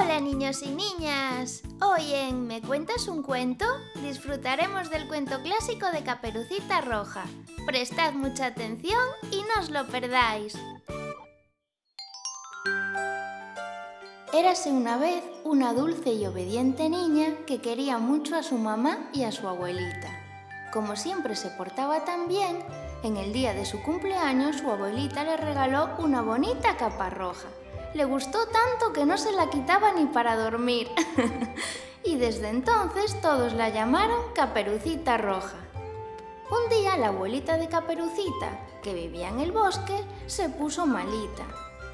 Hola niños y niñas. Hoy en ¿Me cuentas un cuento? disfrutaremos del cuento clásico de Caperucita Roja. Prestad mucha atención y no os lo perdáis. Érase una vez una dulce y obediente niña que quería mucho a su mamá y a su abuelita. Como siempre se portaba tan bien, en el día de su cumpleaños su abuelita le regaló una bonita capa roja le gustó tanto que no se la quitaba ni para dormir. y desde entonces todos la llamaron Caperucita Roja. Un día la abuelita de Caperucita, que vivía en el bosque, se puso malita.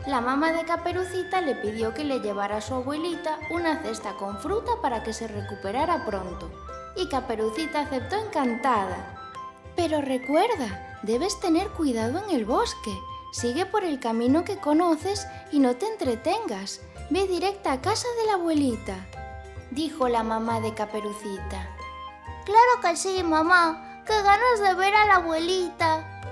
La mamá de Caperucita le pidió que le llevara a su abuelita una cesta con fruta para que se recuperara pronto. Y Caperucita aceptó encantada. Pero recuerda, debes tener cuidado en el bosque, Sigue por el camino que conoces y no te entretengas. Ve directa a casa de la abuelita, dijo la mamá de Caperucita. Claro que sí, mamá. ¡Qué ganas de ver a la abuelita!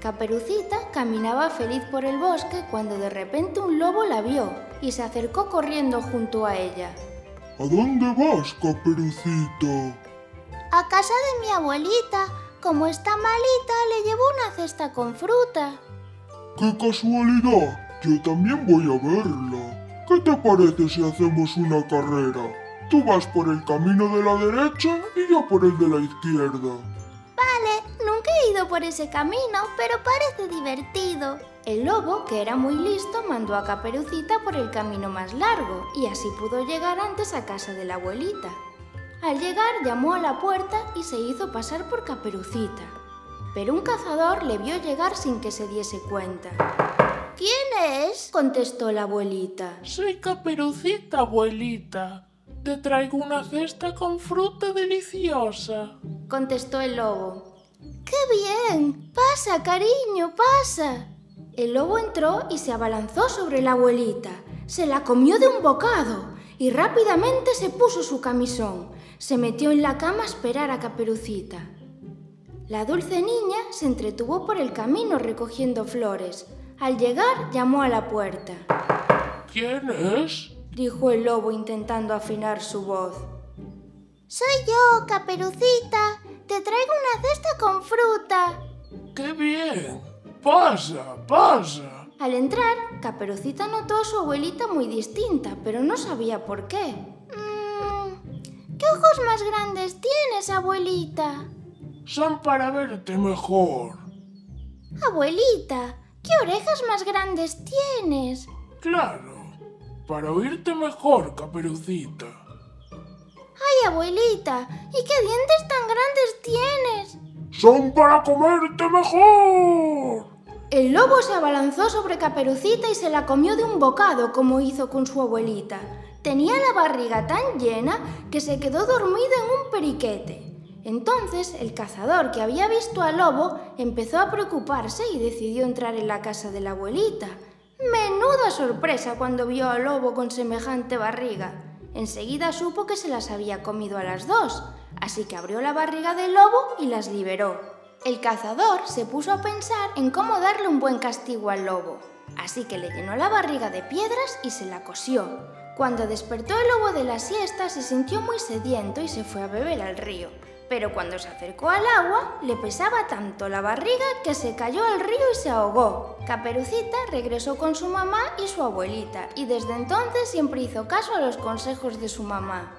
Caperucita caminaba feliz por el bosque cuando de repente un lobo la vio y se acercó corriendo junto a ella. ¿A dónde vas, Caperucita? A casa de mi abuelita. Como está malita, le llevo una cesta con fruta. ¡Qué casualidad! Yo también voy a verla. ¿Qué te parece si hacemos una carrera? Tú vas por el camino de la derecha y yo por el de la izquierda. Vale, nunca he ido por ese camino, pero parece divertido. El lobo, que era muy listo, mandó a Caperucita por el camino más largo y así pudo llegar antes a casa de la abuelita. Al llegar llamó a la puerta y se hizo pasar por Caperucita. Pero un cazador le vio llegar sin que se diese cuenta. ¿Quién es? contestó la abuelita. Soy Caperucita, abuelita. Te traigo una cesta con fruta deliciosa. Contestó el lobo. ¡Qué bien! Pasa, cariño, pasa. El lobo entró y se abalanzó sobre la abuelita. Se la comió de un bocado y rápidamente se puso su camisón se metió en la cama a esperar a Caperucita. La dulce niña se entretuvo por el camino recogiendo flores. Al llegar llamó a la puerta. ¿Quién es? dijo el lobo intentando afinar su voz. Soy yo, Caperucita. Te traigo una cesta con fruta. ¡Qué bien! Pasa, pasa. Al entrar, Caperucita notó a su abuelita muy distinta, pero no sabía por qué. ¿Qué ojos más grandes tienes, abuelita? Son para verte mejor. Abuelita, ¿qué orejas más grandes tienes? Claro, para oírte mejor, caperucita. Ay, abuelita, ¿y qué dientes tan grandes tienes? Son para comerte mejor. El lobo se abalanzó sobre Caperucita y se la comió de un bocado como hizo con su abuelita. Tenía la barriga tan llena que se quedó dormida en un periquete. Entonces el cazador que había visto al lobo empezó a preocuparse y decidió entrar en la casa de la abuelita. Menuda sorpresa cuando vio al lobo con semejante barriga. Enseguida supo que se las había comido a las dos, así que abrió la barriga del lobo y las liberó. El cazador se puso a pensar en cómo darle un buen castigo al lobo, así que le llenó la barriga de piedras y se la cosió. Cuando despertó el lobo de la siesta se sintió muy sediento y se fue a beber al río. Pero cuando se acercó al agua, le pesaba tanto la barriga que se cayó al río y se ahogó. Caperucita regresó con su mamá y su abuelita, y desde entonces siempre hizo caso a los consejos de su mamá.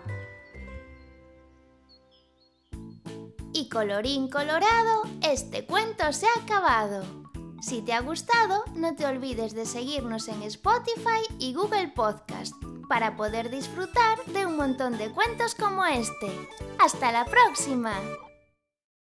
Y colorín colorado, este cuento se ha acabado. Si te ha gustado, no te olvides de seguirnos en Spotify y Google Podcast para poder disfrutar de un montón de cuentos como este. ¡Hasta la próxima!